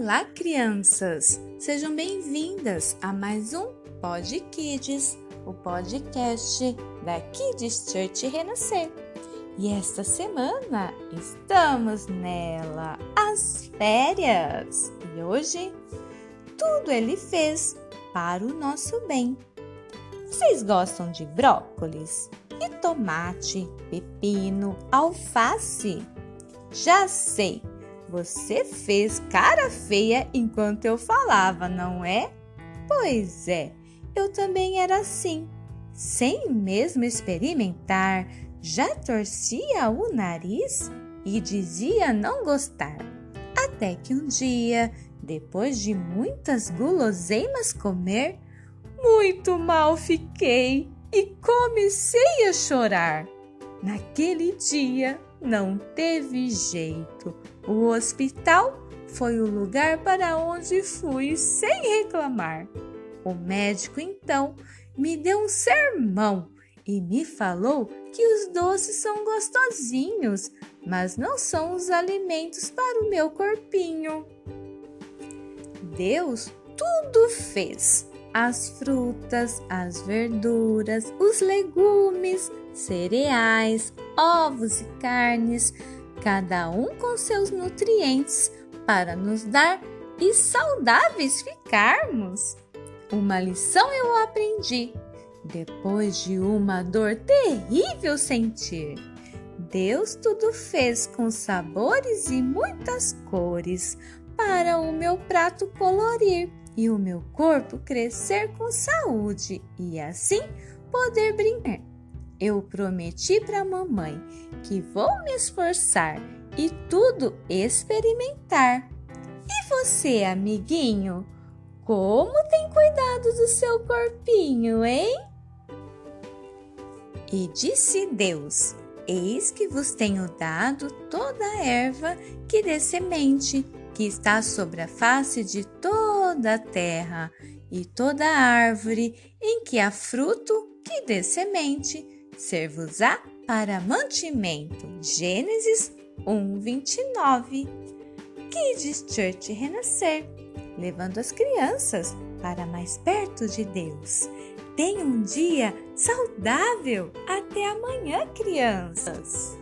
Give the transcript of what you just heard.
Olá, crianças! Sejam bem-vindas a mais um Pod Kids, o podcast da Kids Church Renascer. E esta semana estamos nela, as férias. E hoje tudo ele fez para o nosso bem. Vocês gostam de brócolis? E tomate, pepino, alface? Já sei! Você fez cara feia enquanto eu falava, não é? Pois é, eu também era assim. Sem mesmo experimentar, já torcia o nariz e dizia não gostar. Até que um dia, depois de muitas guloseimas comer, muito mal fiquei e comecei a chorar. Naquele dia não teve jeito. O hospital foi o lugar para onde fui sem reclamar. O médico então me deu um sermão e me falou que os doces são gostosinhos, mas não são os alimentos para o meu corpinho. Deus tudo fez as frutas, as verduras, os legumes, cereais, ovos e carnes, cada um com seus nutrientes para nos dar e saudáveis ficarmos. Uma lição eu aprendi depois de uma dor terrível sentir. Deus tudo fez com sabores e muitas cores para o meu prato colorir e o meu corpo crescer com saúde e assim poder brincar. Eu prometi para mamãe que vou me esforçar e tudo experimentar. E você, amiguinho, como tem cuidado do seu corpinho, hein? E disse Deus: Eis que vos tenho dado toda a erva que dê semente, que está sobre a face de toda a terra, e toda árvore em que há fruto que dê semente, ser-vos-á para mantimento. Gênesis 1, 29. Kids Church Renascer, levando as crianças para mais perto de Deus. Tenha um dia saudável. Até amanhã, crianças!